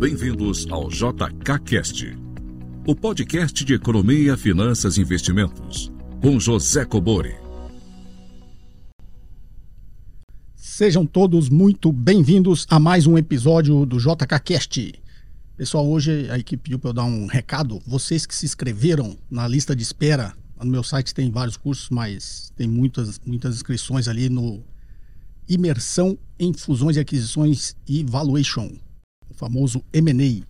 Bem-vindos ao JKCast, o podcast de economia, finanças e investimentos, com José Cobori. Sejam todos muito bem-vindos a mais um episódio do JKCast. Pessoal, hoje a equipe pediu para eu dar um recado. Vocês que se inscreveram na lista de espera, no meu site tem vários cursos, mas tem muitas, muitas inscrições ali no Imersão em Fusões e Aquisições e Valuation famoso M&A.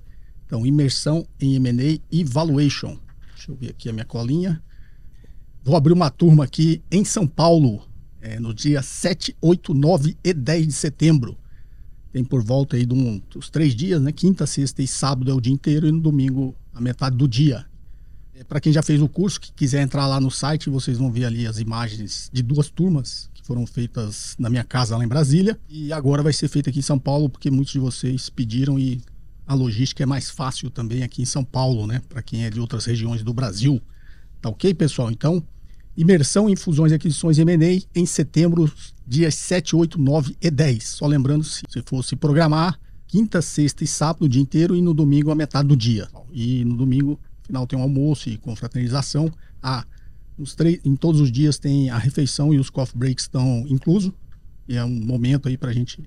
Então, imersão em M&A e valuation. Deixa eu ver aqui a minha colinha. Vou abrir uma turma aqui em São Paulo, é, no dia 7, 8, 9 e 10 de setembro. Tem por volta aí de um, dos três dias, né? Quinta, sexta e sábado é o dia inteiro e no domingo a metade do dia. É, Para quem já fez o curso, que quiser entrar lá no site, vocês vão ver ali as imagens de duas turmas que foram feitas na minha casa lá em Brasília. E agora vai ser feita aqui em São Paulo, porque muitos de vocês pediram e a logística é mais fácil também aqui em São Paulo, né? Para quem é de outras regiões do Brasil. Tá ok, pessoal? Então, imersão em fusões e aquisições M&A em setembro, dias 7, 8, 9 e 10. Só lembrando, se você fosse programar, quinta, sexta e sábado o dia inteiro e no domingo a metade do dia. E no domingo, final tem um almoço e confraternização. Ah, em todos os dias tem a refeição e os coffee breaks estão inclusos. E é um momento aí para a gente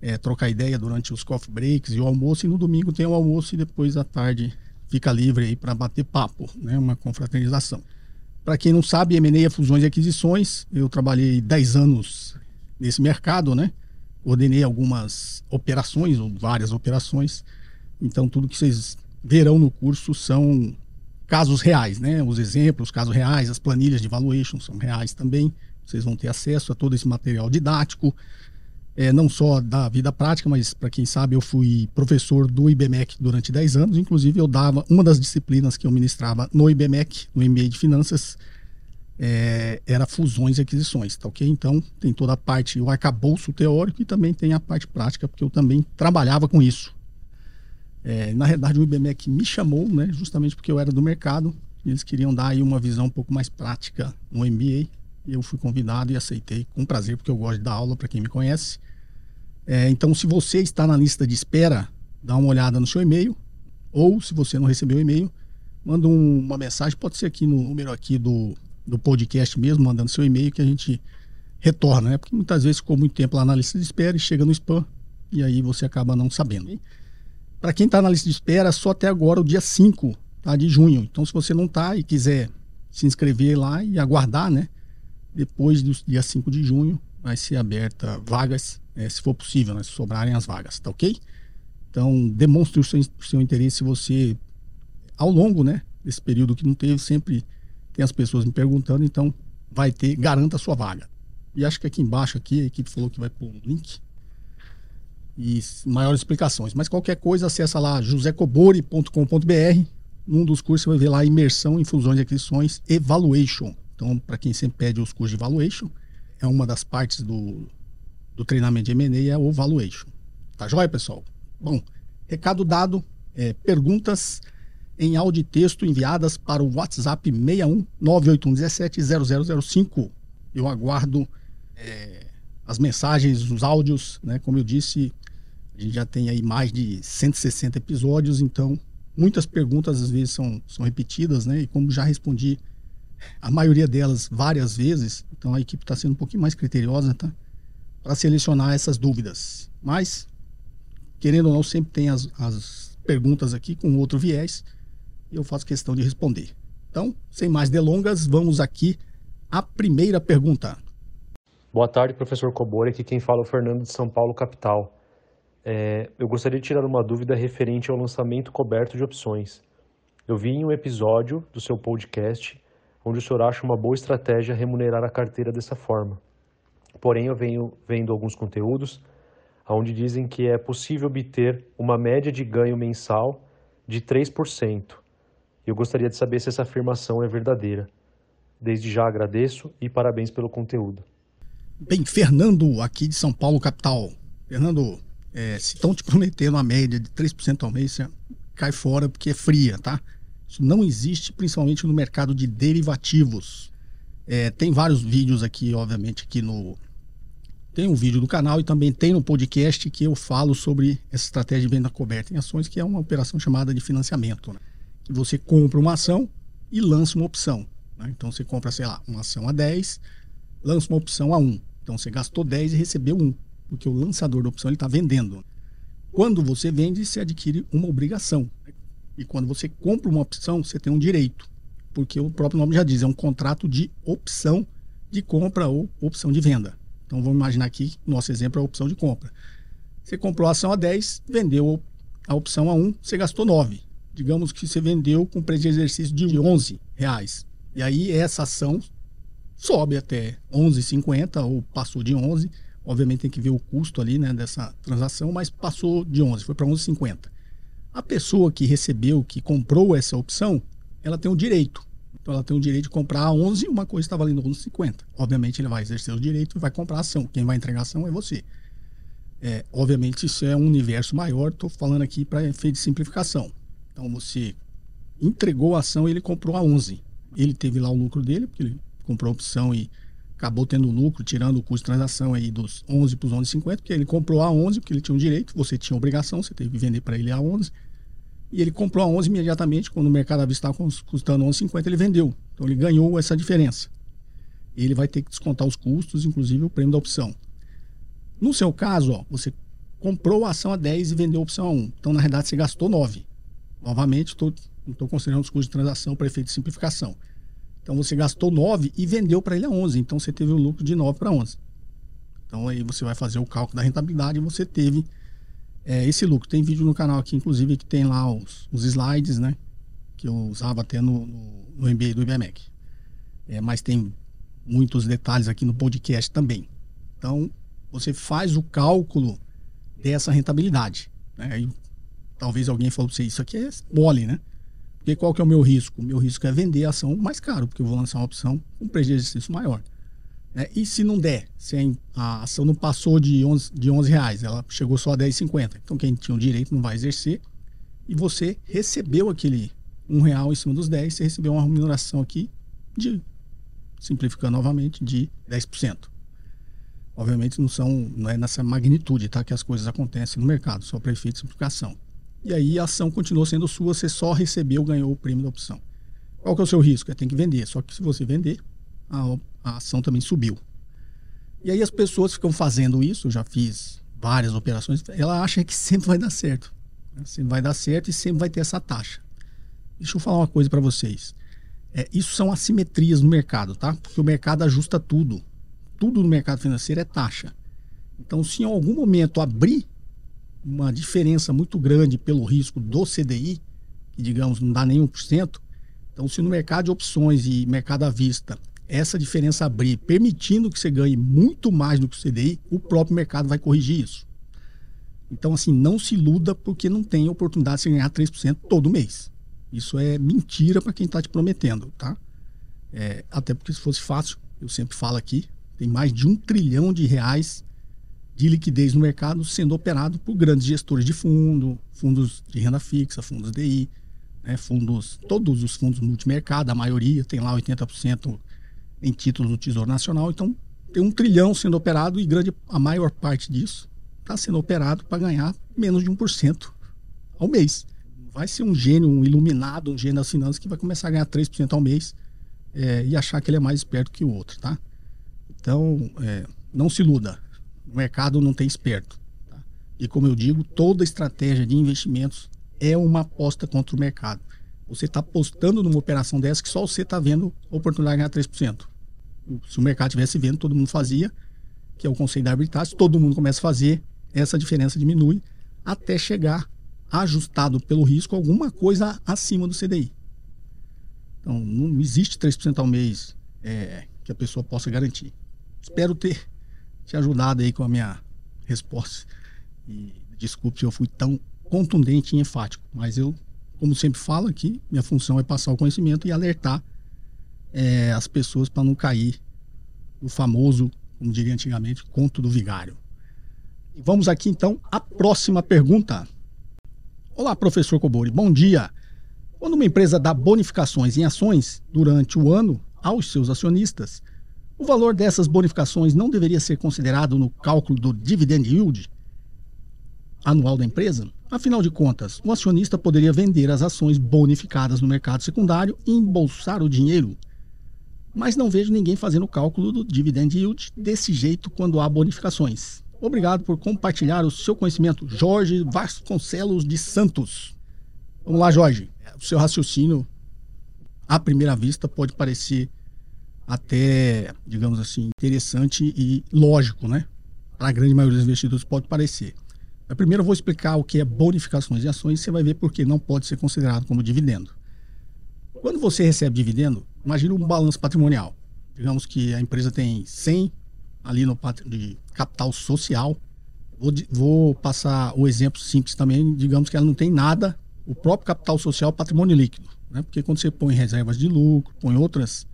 é, trocar ideia durante os coffee breaks e o almoço. E no domingo tem o almoço e depois à tarde fica livre aí para bater papo, né? Uma confraternização. Para quem não sabe, M&A é fusões e aquisições. Eu trabalhei 10 anos nesse mercado, né? Ordenei algumas operações, ou várias operações. Então, tudo que vocês verão no curso são casos reais, né? Os exemplos, casos reais, as planilhas de valuation são reais também. Vocês vão ter acesso a todo esse material didático, é, não só da vida prática, mas para quem sabe, eu fui professor do IBMEC durante 10 anos. Inclusive, eu dava uma das disciplinas que eu ministrava no IBMEC, no MBA de Finanças, é, era fusões e aquisições, tá ok? Então, tem toda a parte, o arcabouço teórico e também tem a parte prática, porque eu também trabalhava com isso. É, na realidade, o IBMEC me chamou, né, justamente porque eu era do mercado, eles queriam dar aí uma visão um pouco mais prática no MBA, eu fui convidado e aceitei com prazer, porque eu gosto de dar aula, para quem me conhece. É, então, se você está na lista de espera, dá uma olhada no seu e-mail, ou se você não recebeu o e-mail, manda um, uma mensagem, pode ser aqui no número aqui do, do podcast mesmo, mandando seu e-mail, que a gente retorna, né? Porque muitas vezes ficou muito tempo lá na lista de espera e chega no spam, e aí você acaba não sabendo. Para quem está na lista de espera, só até agora o dia 5 tá, de junho. Então, se você não está e quiser se inscrever lá e aguardar, né? Depois do dia 5 de junho, vai ser aberta vagas, é, se for possível, né? Se sobrarem as vagas, tá ok? Então, demonstre o seu, o seu interesse se você, ao longo, né? Desse período que não teve, sempre tem as pessoas me perguntando, então vai ter, garanta a sua vaga. E acho que aqui embaixo aqui a equipe falou que vai pôr um link e maiores explicações. Mas qualquer coisa, acessa lá josecobori.com.br. Num dos cursos você vai ver lá imersão em fusões e aquisições Evaluation. Então, para quem sempre pede os cursos de Evaluation, é uma das partes do, do treinamento de M&A, é o Valuation. Tá joia, pessoal? Bom, recado dado, é, perguntas em áudio e texto enviadas para o WhatsApp 61 98117 0005. Eu aguardo é, as mensagens, os áudios, né? Como eu disse, a gente já tem aí mais de 160 episódios, então muitas perguntas às vezes são, são repetidas, né? E como já respondi a maioria delas várias vezes, então a equipe está sendo um pouquinho mais criteriosa, tá? Para selecionar essas dúvidas. Mas, querendo ou não, sempre tem as, as perguntas aqui com outro viés e eu faço questão de responder. Então, sem mais delongas, vamos aqui à primeira pergunta. Boa tarde, professor Cobori. Aqui quem fala é o Fernando de São Paulo, capital. É, eu gostaria de tirar uma dúvida referente ao lançamento coberto de opções. Eu vi em um episódio do seu podcast onde o senhor acha uma boa estratégia remunerar a carteira dessa forma. Porém, eu venho vendo alguns conteúdos onde dizem que é possível obter uma média de ganho mensal de 3%. Eu gostaria de saber se essa afirmação é verdadeira. Desde já agradeço e parabéns pelo conteúdo. Bem, Fernando, aqui de São Paulo, capital. Fernando, é, se estão te prometendo uma média de 3% ao mês, você cai fora porque é fria, tá? Isso não existe, principalmente no mercado de derivativos. É, tem vários vídeos aqui, obviamente, aqui no, Tem um vídeo do canal e também tem um podcast que eu falo sobre essa estratégia de venda coberta em ações, que é uma operação chamada de financiamento. Né? Que você compra uma ação e lança uma opção. Né? Então você compra, sei lá, uma ação a 10, lança uma opção a 1. Então você gastou 10 e recebeu 1, porque o lançador da opção está vendendo. Quando você vende, você adquire uma obrigação. E quando você compra uma opção, você tem um direito. Porque o próprio nome já diz, é um contrato de opção de compra ou opção de venda. Então vamos imaginar aqui, nosso exemplo é a opção de compra. Você comprou a ação a 10, vendeu a opção a 1, você gastou 9. Digamos que você vendeu com preço de exercício de 11 reais. E aí essa ação sobe até 11,50 ou passou de 11 Obviamente tem que ver o custo ali né, dessa transação, mas passou de 11, foi para 11,50. A pessoa que recebeu, que comprou essa opção, ela tem o direito. Então ela tem o direito de comprar a 11 uma coisa está valendo 11,50. Obviamente ele vai exercer o direito e vai comprar a ação. Quem vai entregar a ação é você. É, obviamente isso é um universo maior, estou falando aqui para efeito de simplificação. Então você entregou a ação e ele comprou a 11. Ele teve lá o lucro dele, porque ele comprou a opção e acabou tendo lucro, tirando o custo de transação aí dos 11 para os 11,50, porque ele comprou a 11, porque ele tinha um direito, você tinha obrigação, você teve que vender para ele a 11. E ele comprou a 11 imediatamente, quando o mercado à vista estava custando 11,50, ele vendeu. Então ele ganhou essa diferença. Ele vai ter que descontar os custos, inclusive o prêmio da opção. No seu caso, ó, você comprou a ação a 10 e vendeu a opção a 1. Então, na realidade, você gastou 9. Novamente, tô, não estou considerando os custos de transação para efeito de simplificação. Então você gastou 9 e vendeu para ele a 11. Então você teve o um lucro de 9 para 11. Então aí você vai fazer o cálculo da rentabilidade e você teve é, esse lucro. Tem vídeo no canal aqui, inclusive, que tem lá os, os slides, né? Que eu usava até no, no, no MBA do IBMEC. É, mas tem muitos detalhes aqui no podcast também. Então você faz o cálculo dessa rentabilidade. Né? Aí, talvez alguém falou para você, isso aqui é mole, né? Porque qual que é o meu risco? O meu risco é vender a ação mais caro, porque eu vou lançar uma opção com prejuízo maior. Né? E se não der, se a ação não passou de 11, de 11 reais, ela chegou só a 10,50. Então quem tinha o direito não vai exercer. E você recebeu aquele um real em cima dos 10, você recebeu uma remuneração aqui de, simplificando novamente, de 10%. Obviamente não são, não é nessa magnitude, tá? Que as coisas acontecem no mercado, só para efeito de simplificação e aí a ação continuou sendo sua, você só recebeu, ganhou o prêmio da opção. Qual que é o seu risco? É tem que vender. Só que se você vender, a, a ação também subiu. E aí as pessoas ficam fazendo isso, eu já fiz várias operações, ela acha que sempre vai dar certo. Né? Sempre vai dar certo e sempre vai ter essa taxa. Deixa eu falar uma coisa para vocês. É, isso são assimetrias no mercado, tá? Porque o mercado ajusta tudo. Tudo no mercado financeiro é taxa. Então, se em algum momento abrir uma diferença muito grande pelo risco do CDI, que digamos não dá nem 1%. Então, se no mercado de opções e mercado à vista essa diferença abrir, permitindo que você ganhe muito mais do que o CDI, o próprio mercado vai corrigir isso. Então, assim, não se iluda porque não tem oportunidade de você ganhar 3% todo mês. Isso é mentira para quem está te prometendo, tá? É, até porque se fosse fácil, eu sempre falo aqui, tem mais de um trilhão de reais de liquidez no mercado sendo operado por grandes gestores de fundo, fundos de renda fixa, fundos DI, né, fundos, todos os fundos multimercado, a maioria tem lá 80% em títulos do Tesouro Nacional. Então, tem um trilhão sendo operado e grande, a maior parte disso está sendo operado para ganhar menos de 1% ao mês. Vai ser um gênio, um iluminado, um gênio das finanças que vai começar a ganhar 3% ao mês é, e achar que ele é mais esperto que o outro, tá? Então, é, não se iluda o mercado não tem esperto. Tá? E como eu digo, toda estratégia de investimentos é uma aposta contra o mercado. Você está apostando numa operação dessa que só você está vendo a oportunidade de ganhar 3%. Se o mercado estivesse vendo, todo mundo fazia, que é o conceito da arbitragem, todo mundo começa a fazer, essa diferença diminui até chegar ajustado pelo risco alguma coisa acima do CDI. Então, não existe 3% ao mês é, que a pessoa possa garantir. Espero ter te ajudado aí com a minha resposta. E desculpe se eu fui tão contundente e enfático, mas eu, como sempre falo aqui, minha função é passar o conhecimento e alertar é, as pessoas para não cair no famoso, como diria antigamente, conto do vigário. E vamos aqui então à próxima pergunta. Olá, professor Cobori, bom dia. Quando uma empresa dá bonificações em ações durante o ano aos seus acionistas, O valor dessas bonificações não deveria ser considerado no cálculo do dividend yield anual da empresa? Afinal de contas, o acionista poderia vender as ações bonificadas no mercado secundário e embolsar o dinheiro. Mas não vejo ninguém fazendo o cálculo do dividend yield desse jeito quando há bonificações. Obrigado por compartilhar o seu conhecimento, Jorge Vasconcelos de Santos. Vamos lá, Jorge. O seu raciocínio, à primeira vista, pode parecer até, digamos assim, interessante e lógico, né? Para a grande maioria dos investidores pode parecer. Mas primeiro eu vou explicar o que é bonificações de ações e você vai ver por que não pode ser considerado como dividendo. Quando você recebe dividendo, imagine um balanço patrimonial. Digamos que a empresa tem 100 ali no de capital social. Vou, vou passar o exemplo simples também. Digamos que ela não tem nada, o próprio capital social, patrimônio líquido. Né? Porque quando você põe reservas de lucro, põe outras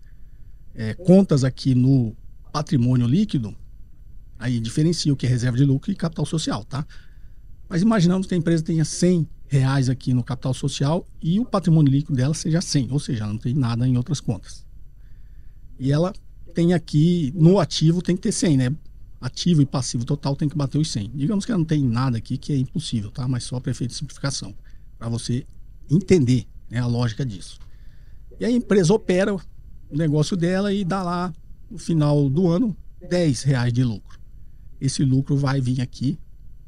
é, contas aqui no patrimônio líquido, aí diferencia o que é reserva de lucro e capital social, tá? Mas imaginamos que a empresa tenha 100 reais aqui no capital social e o patrimônio líquido dela seja 100, ou seja, não tem nada em outras contas. E ela tem aqui, no ativo tem que ter 100, né? Ativo e passivo total tem que bater os 100. Digamos que ela não tem nada aqui que é impossível, tá? Mas só para efeito de simplificação, para você entender né, a lógica disso. E a empresa opera o negócio dela e dá lá, no final do ano, 10 reais de lucro. Esse lucro vai vir aqui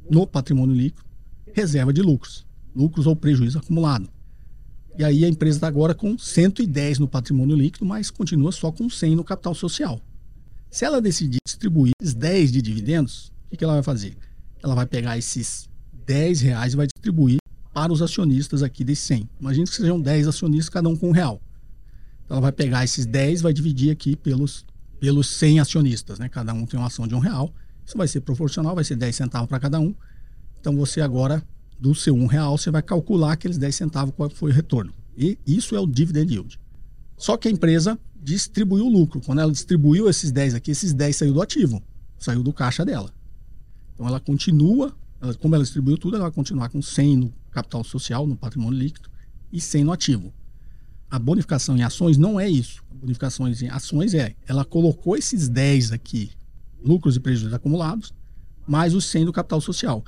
no patrimônio líquido, reserva de lucros, lucros ou prejuízo acumulado. E aí a empresa está agora com 110 no patrimônio líquido, mas continua só com 100 no capital social. Se ela decidir distribuir esses 10 de dividendos, o que, que ela vai fazer? Ela vai pegar esses 10 reais e vai distribuir para os acionistas aqui desses 100. Imagina que sejam 10 acionistas, cada um com um real. Então ela vai pegar esses 10 vai dividir aqui pelos, pelos 100 acionistas, né? Cada um tem uma ação de um real. Isso vai ser proporcional, vai ser 10 centavos para cada um. Então você agora, do seu um real, você vai calcular aqueles 10 centavos qual foi o retorno. E isso é o dividend yield. Só que a empresa distribuiu o lucro. Quando ela distribuiu esses 10 aqui, esses 10 saiu do ativo, saiu do caixa dela. Então ela continua, ela, como ela distribuiu tudo, ela vai continuar com 100 no capital social, no patrimônio líquido, e 100 no ativo. A bonificação em ações não é isso. A bonificação em ações é, ela colocou esses 10 aqui, lucros e prejuízos acumulados, mais os 100 do capital social.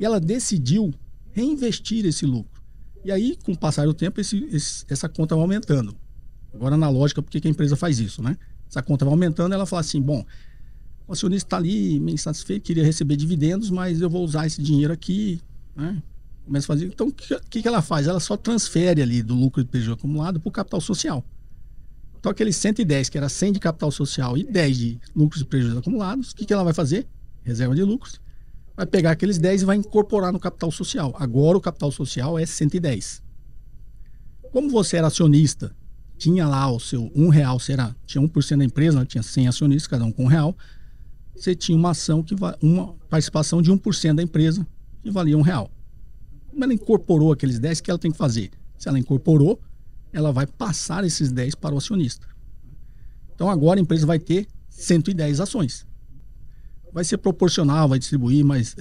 E ela decidiu reinvestir esse lucro. E aí, com o passar do tempo, esse, esse, essa conta vai aumentando. Agora, na lógica, por que a empresa faz isso, né? Essa conta vai aumentando, ela fala assim, bom, o acionista está ali meio insatisfeito, queria receber dividendos, mas eu vou usar esse dinheiro aqui, né? Começa a fazer. Então, o que, que ela faz? Ela só transfere ali do lucro de prejuízo acumulado para o capital social. Então, aqueles 110, que era 100 de capital social e 10 de lucros e prejuízos acumulados, o que, que ela vai fazer? Reserva de lucros. Vai pegar aqueles 10 e vai incorporar no capital social. Agora o capital social é 110. Como você era acionista, tinha lá o seu um real, será, tinha 1% da empresa, tinha 100 acionistas, cada um com um real, você tinha uma ação que uma participação de 1% da empresa que valia um real. Como ela incorporou aqueles 10, o que ela tem que fazer? Se ela incorporou, ela vai passar esses 10 para o acionista. Então agora a empresa vai ter 110 ações. Vai ser proporcional, vai distribuir, mas.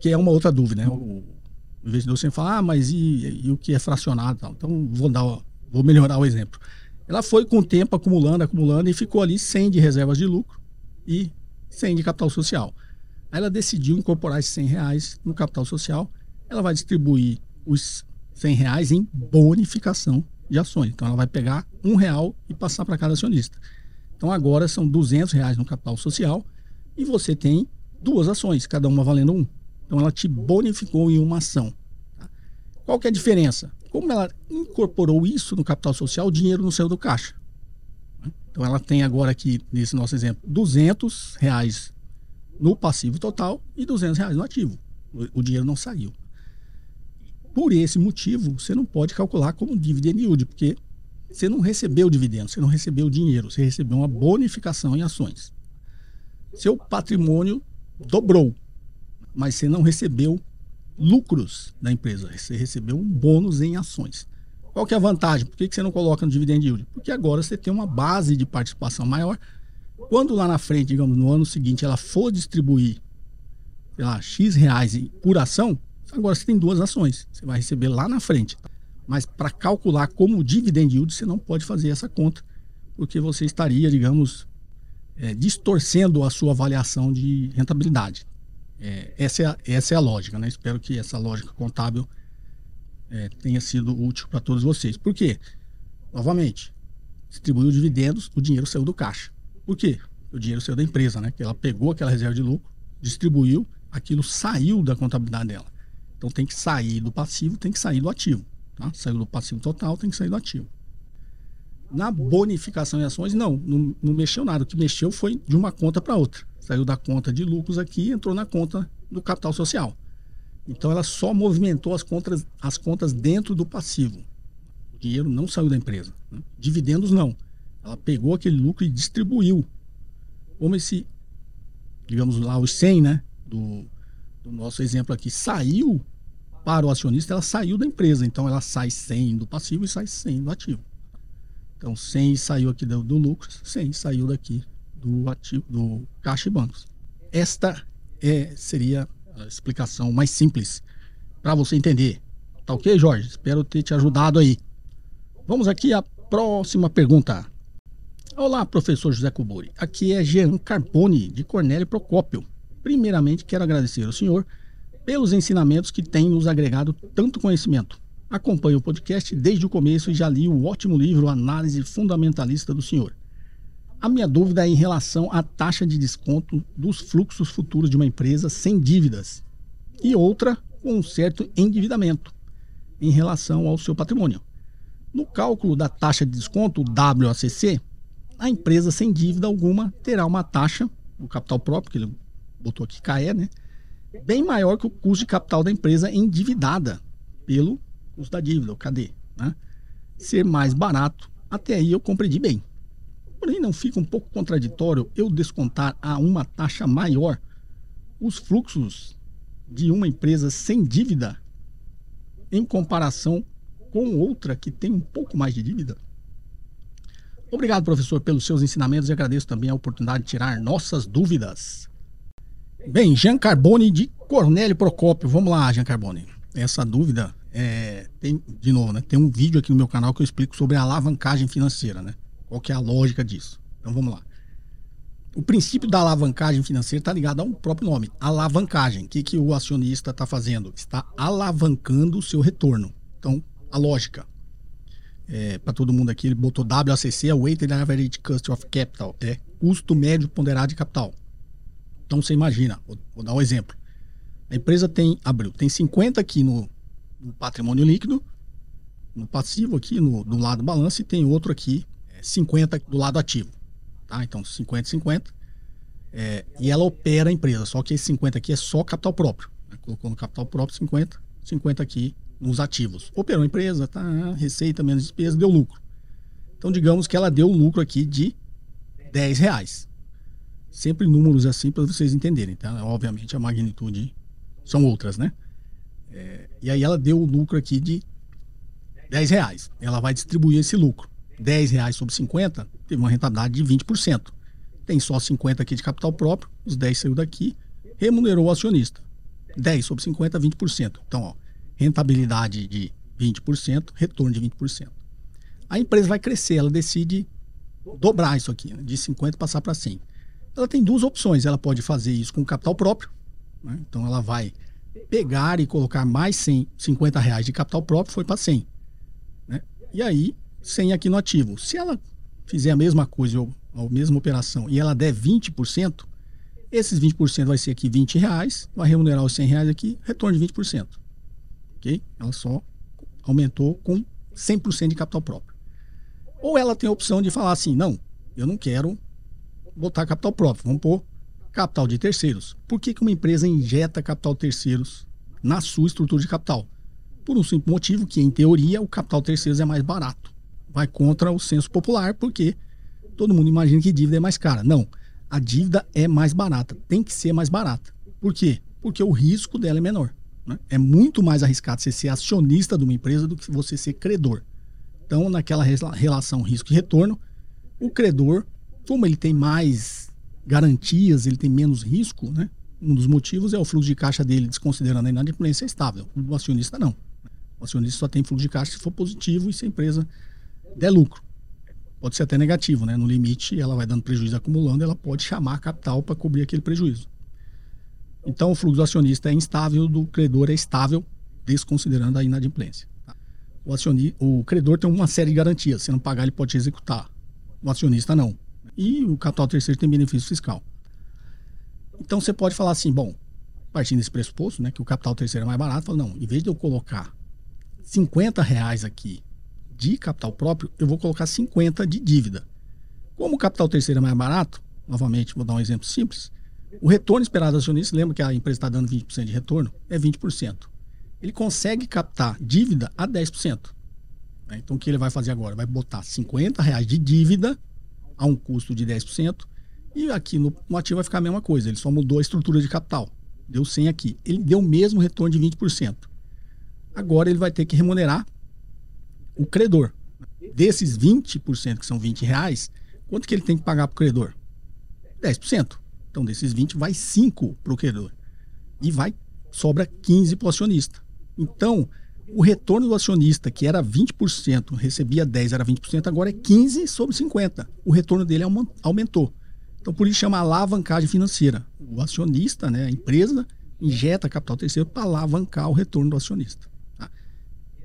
Que é uma outra dúvida, né? O investidor sempre fala, ah, mas e, e o que é fracionado? Então vou, dar, vou melhorar o exemplo. Ela foi com o tempo acumulando, acumulando e ficou ali 100 de reservas de lucro e 100 de capital social. Aí ela decidiu incorporar esses 100 reais no capital social ela vai distribuir os 100 reais em bonificação de ações. Então ela vai pegar um real e passar para cada acionista. Então agora são 200 reais no capital social e você tem duas ações, cada uma valendo um. Então ela te bonificou em uma ação. Tá? Qual que é a diferença? Como ela incorporou isso no capital social, o dinheiro não saiu do caixa. Então ela tem agora aqui, nesse nosso exemplo, 200 reais no passivo total e 200 reais no ativo. O, o dinheiro não saiu. Por esse motivo, você não pode calcular como dividend yield, porque você não recebeu dividendo, você não recebeu dinheiro, você recebeu uma bonificação em ações. Seu patrimônio dobrou, mas você não recebeu lucros da empresa, você recebeu um bônus em ações. Qual que é a vantagem? Por que você não coloca no dividend yield? Porque agora você tem uma base de participação maior. Quando lá na frente, digamos, no ano seguinte, ela for distribuir, sei lá, X reais por ação, Agora você tem duas ações, você vai receber lá na frente. Mas para calcular como dividend yield, você não pode fazer essa conta, porque você estaria, digamos, é, distorcendo a sua avaliação de rentabilidade. É, essa, é a, essa é a lógica, né? Espero que essa lógica contábil é, tenha sido útil para todos vocês. Por quê? Novamente, distribuiu dividendos, o dinheiro saiu do caixa. Por quê? O dinheiro saiu da empresa, né? Que ela pegou aquela reserva de lucro, distribuiu, aquilo saiu da contabilidade dela. Então tem que sair do passivo, tem que sair do ativo. Tá? Saiu do passivo total, tem que sair do ativo. Na bonificação em ações, não, não, não mexeu nada. O que mexeu foi de uma conta para outra. Saiu da conta de lucros aqui e entrou na conta do capital social. Então ela só movimentou as contas, as contas dentro do passivo. O dinheiro não saiu da empresa. Né? Dividendos não. Ela pegou aquele lucro e distribuiu. Como esse, digamos lá, os 100, né? Do, do nosso exemplo aqui, saiu para o acionista, ela saiu da empresa. Então ela sai 100 do passivo e sai 100 do ativo. Então 100 saiu aqui do, do lucro, 100 saiu daqui do ativo, do caixa e bancos. Esta é, seria a explicação mais simples para você entender. Tá ok, Jorge? Espero ter te ajudado aí. Vamos aqui à próxima pergunta. Olá, professor José Cuburi. Aqui é Jean Carpone, de Cornélio Procópio. Primeiramente, quero agradecer ao senhor pelos ensinamentos que tem nos agregado tanto conhecimento. Acompanho o podcast desde o começo e já li o ótimo livro Análise Fundamentalista do Senhor. A minha dúvida é em relação à taxa de desconto dos fluxos futuros de uma empresa sem dívidas e outra com um certo endividamento em relação ao seu patrimônio. No cálculo da taxa de desconto, WACC, a empresa sem dívida alguma terá uma taxa, o capital próprio, que ele botou aqui CAE, né? Bem maior que o custo de capital da empresa endividada pelo custo da dívida, o KD. Né? Ser mais barato, até aí eu compreendi bem. Porém, não fica um pouco contraditório eu descontar a uma taxa maior os fluxos de uma empresa sem dívida em comparação com outra que tem um pouco mais de dívida? Obrigado, professor, pelos seus ensinamentos e agradeço também a oportunidade de tirar nossas dúvidas. Bem, Jean Carbone de Cornélio Procópio. Vamos lá, Jean Carbone. Essa dúvida é, tem, de novo, né? Tem um vídeo aqui no meu canal que eu explico sobre a alavancagem financeira, né? Qual que é a lógica disso? Então vamos lá. O princípio da alavancagem financeira está ligado ao próprio nome, alavancagem. O que, que o acionista está fazendo? Está alavancando o seu retorno. Então, a lógica. É, Para todo mundo aqui, ele botou WACC, é Weighted Average Cost of Capital, é custo médio ponderado de capital. Então você imagina, vou, vou dar um exemplo. A empresa tem, abriu, tem 50 aqui no, no patrimônio líquido, no passivo aqui, no, no lado balanço, e tem outro aqui 50 do lado ativo. Tá? Então, 50 50. É, e ela opera a empresa, só que esse 50 aqui é só capital próprio. Né? Colocou no capital próprio 50, 50 aqui nos ativos. Operou a empresa, tá? receita menos despesa, deu lucro. Então, digamos que ela deu lucro aqui de 10 reais. Sempre números assim para vocês entenderem. Tá? Obviamente, a magnitude são outras, né? É, e aí ela deu o lucro aqui de 10 reais. Ela vai distribuir esse lucro. 10 reais sobre 50, teve uma rentabilidade de 20%. Tem só 50 aqui de capital próprio, os 10 saiu daqui, remunerou o acionista. 10 sobre 50, 20%. Então, ó, rentabilidade de 20%, retorno de 20%. A empresa vai crescer, ela decide dobrar isso aqui, né, de 50 passar para 100. Ela tem duas opções, ela pode fazer isso com capital próprio, né, então ela vai pegar e colocar mais 100, 50 reais de capital próprio, foi para 100. Né? E aí 100 aqui no ativo. Se ela fizer a mesma coisa ou a mesma operação e ela der 20%, esses 20% vai ser aqui 20 reais, vai remunerar os 100 reais aqui, retorno de 20%. Ok? Ela só aumentou com 100% de capital próprio. Ou ela tem a opção de falar assim, não, eu não quero botar capital próprio, vamos pôr capital de terceiros. Por que, que uma empresa injeta capital terceiros na sua estrutura de capital? Por um simples motivo que, em teoria, o capital terceiros é mais barato vai contra o senso popular, porque todo mundo imagina que dívida é mais cara. Não, a dívida é mais barata, tem que ser mais barata. Por quê? Porque o risco dela é menor. Né? É muito mais arriscado você ser acionista de uma empresa do que você ser credor. Então, naquela relação risco e retorno, o credor, como ele tem mais garantias, ele tem menos risco, né? Um dos motivos é o fluxo de caixa dele, desconsiderando a inadimplência, é estável. O acionista não. O acionista só tem fluxo de caixa se for positivo e se a empresa der lucro. pode ser até negativo, né? No limite, ela vai dando prejuízo acumulando, ela pode chamar capital para cobrir aquele prejuízo. Então, o fluxo do acionista é instável, do credor é estável, desconsiderando a inadimplência. O, acionista, o credor tem uma série de garantias. Se não pagar, ele pode executar. O acionista não. E o capital terceiro tem benefício fiscal. Então, você pode falar assim, bom, partindo desse pressuposto, né, que o capital terceiro é mais barato, fala, não, em vez de eu colocar 50 reais aqui de capital próprio, eu vou colocar 50 de dívida. Como o capital terceiro é mais barato, novamente, vou dar um exemplo simples, o retorno esperado do acionista, lembra que a empresa está dando 20% de retorno? É 20%. Ele consegue captar dívida a 10%. Né? Então, o que ele vai fazer agora? Vai botar 50 reais de dívida a um custo de 10%. E aqui no, no ativo vai ficar a mesma coisa. Ele só mudou a estrutura de capital. Deu 100 aqui. Ele deu o mesmo retorno de 20%. Agora ele vai ter que remunerar o credor. Desses 20%, que são 20 reais, quanto que ele tem que pagar para o credor? 10%. Então, desses 20, vai 5 para o credor. E vai, sobra 15 para o acionista. Então, o retorno do acionista, que era 20%, recebia 10, era 20%, agora é 15 sobre 50. O retorno dele aumentou. Então, por isso chama alavancagem financeira. O acionista, né, a empresa, injeta capital terceiro para alavancar o retorno do acionista. Tá?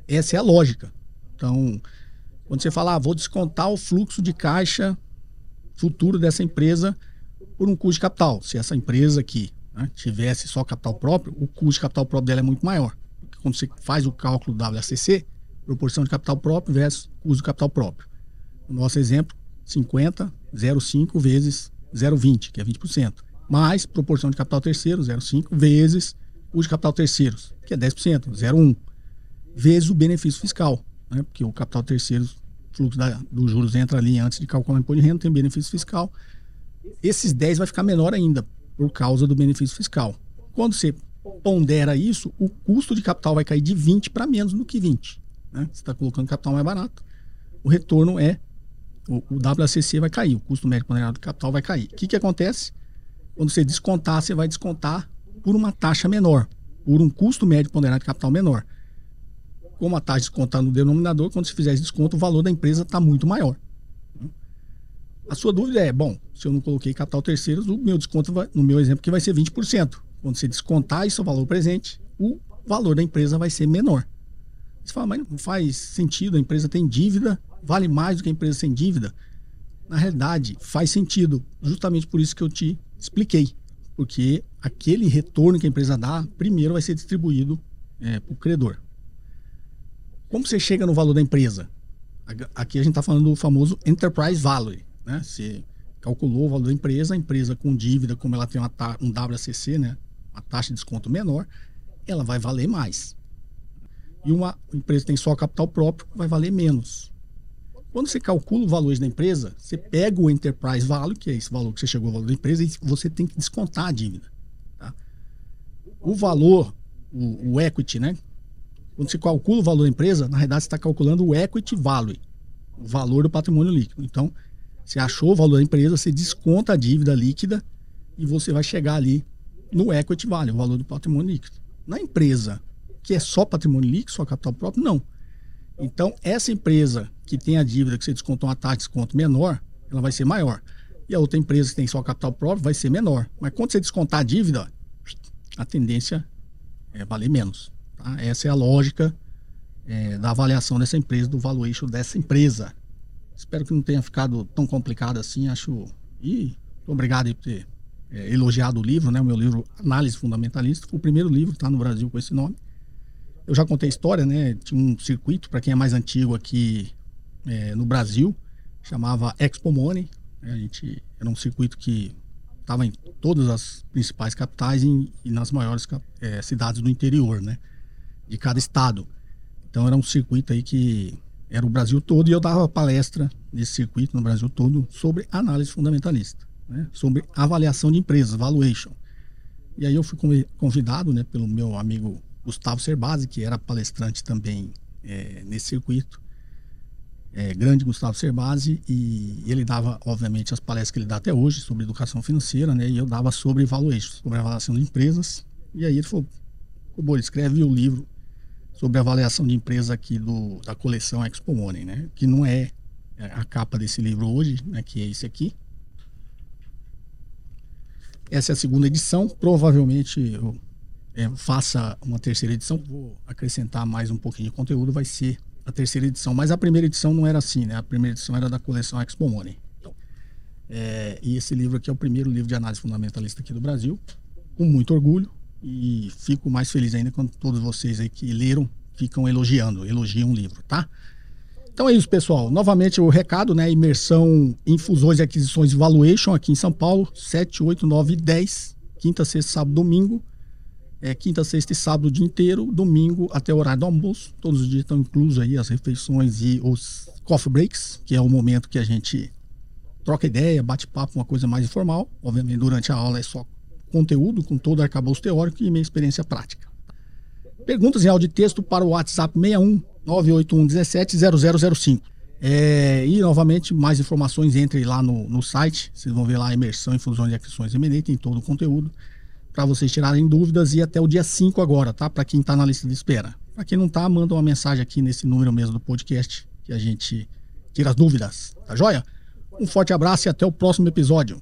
Essa é a lógica. Então, quando você fala, ah, vou descontar o fluxo de caixa futuro dessa empresa por um custo de capital. Se essa empresa aqui né, tivesse só capital próprio, o custo de capital próprio dela é muito maior. Quando você faz o cálculo WACC, proporção de capital próprio versus custo de capital próprio. No nosso exemplo, 50, 0,5 vezes 0,20, que é 20%. Mais proporção de capital terceiro, 0,5 vezes custo de capital terceiros, que é 10%, 0,1. Vezes o benefício fiscal, né? porque o capital terceiro, fluxo da, dos juros entra ali antes de calcular o imposto de renda, tem benefício fiscal. Esses 10 vai ficar menor ainda por causa do benefício fiscal. Quando você pondera isso, o custo de capital vai cair de 20 para menos do que 20. Né? Você está colocando capital mais barato. O retorno é. O, o WACC vai cair, o custo médio ponderado do capital vai cair. O que, que acontece? Quando você descontar, você vai descontar por uma taxa menor, por um custo médio ponderado de capital menor como a taxa descontada no denominador, quando você fizer esse desconto, o valor da empresa está muito maior. A sua dúvida é, bom, se eu não coloquei capital terceiro, o meu desconto, vai, no meu exemplo, que vai ser 20%. Quando você descontar isso, o valor presente, o valor da empresa vai ser menor. Você fala, mas não faz sentido, a empresa tem dívida, vale mais do que a empresa sem dívida. Na realidade, faz sentido, justamente por isso que eu te expliquei. Porque aquele retorno que a empresa dá, primeiro vai ser distribuído é, para o credor. Como você chega no valor da empresa? Aqui a gente está falando do famoso Enterprise Value. Né? Você calculou o valor da empresa, a empresa com dívida, como ela tem uma um WACC, né? Uma taxa de desconto menor, ela vai valer mais. E uma empresa tem só capital próprio vai valer menos. Quando você calcula os valores da empresa, você pega o Enterprise Value, que é esse valor que você chegou ao valor da empresa, e você tem que descontar a dívida. Tá? O valor, o, o equity, né? Quando você calcula o valor da empresa, na realidade você está calculando o equity value, o valor do patrimônio líquido. Então, você achou o valor da empresa, você desconta a dívida líquida e você vai chegar ali no equity value, o valor do patrimônio líquido. Na empresa que é só patrimônio líquido, só capital próprio, não. Então, essa empresa que tem a dívida que você descontou uma taxa de desconto menor, ela vai ser maior. E a outra empresa que tem só capital próprio vai ser menor. Mas quando você descontar a dívida, a tendência é valer menos. Tá? Essa é a lógica é, da avaliação dessa empresa, do valuation dessa empresa. Espero que não tenha ficado tão complicado assim. Acho. E obrigado por ter é, elogiado o livro, né? O meu livro Análise Fundamentalista. Foi o primeiro livro que está no Brasil com esse nome. Eu já contei a história, né? Tinha um circuito, para quem é mais antigo aqui é, no Brasil, chamava Expo Money. Né? A gente, era um circuito que estava em todas as principais capitais e, e nas maiores é, cidades do interior, né? de cada estado. Então era um circuito aí que era o Brasil todo e eu dava palestra nesse circuito no Brasil todo sobre análise fundamentalista, né? sobre avaliação de empresas, valuation. E aí eu fui convidado né, pelo meu amigo Gustavo Cerbasi, que era palestrante também é, nesse circuito. É, grande Gustavo Cerbasi, e ele dava, obviamente, as palestras que ele dá até hoje sobre educação financeira, né? E eu dava sobre valuation, sobre avaliação de empresas. E aí ele falou, Cobor, escreve o livro sobre avaliação de empresa aqui do, da coleção Expo Money, né? Que não é é, a capa desse livro hoje, né, que é esse aqui. Essa é a segunda edição. Provavelmente eu é, faça uma terceira edição. Vou acrescentar mais um pouquinho de conteúdo. Vai ser a terceira edição. Mas a primeira edição não era assim, né? A primeira edição era da coleção Expo Money. É, e esse livro aqui é o primeiro livro de análise fundamentalista aqui do Brasil. Com muito orgulho. E fico mais feliz ainda quando todos vocês aí que leram ficam elogiando, elogiam o livro, tá? Então é isso, pessoal. Novamente o recado, né? Imersão em fusões e aquisições Valuation aqui em São Paulo, 7, 8, 9 e 10. Quinta, sexta, sábado, domingo. É, quinta, sexta e sábado o dia inteiro, domingo até o horário do almoço. Todos os dias estão inclusos aí as refeições e os coffee breaks, que é o momento que a gente troca ideia, bate papo, uma coisa mais informal. Obviamente, durante a aula é só conteúdo com todo o arcabouço teórico e minha experiência prática. Perguntas em áudio e texto para o WhatsApp 61 981 17 0005. É, e novamente, mais informações, entre lá no, no site. Vocês vão ver lá a imersão em fusões e aquisições M&A, tem todo o conteúdo para vocês tirarem dúvidas e até o dia 5 agora, tá? Para quem está na lista de espera. Para quem não está, manda uma mensagem aqui nesse número mesmo do podcast que a gente tira as dúvidas, tá joia? Um forte abraço e até o próximo episódio.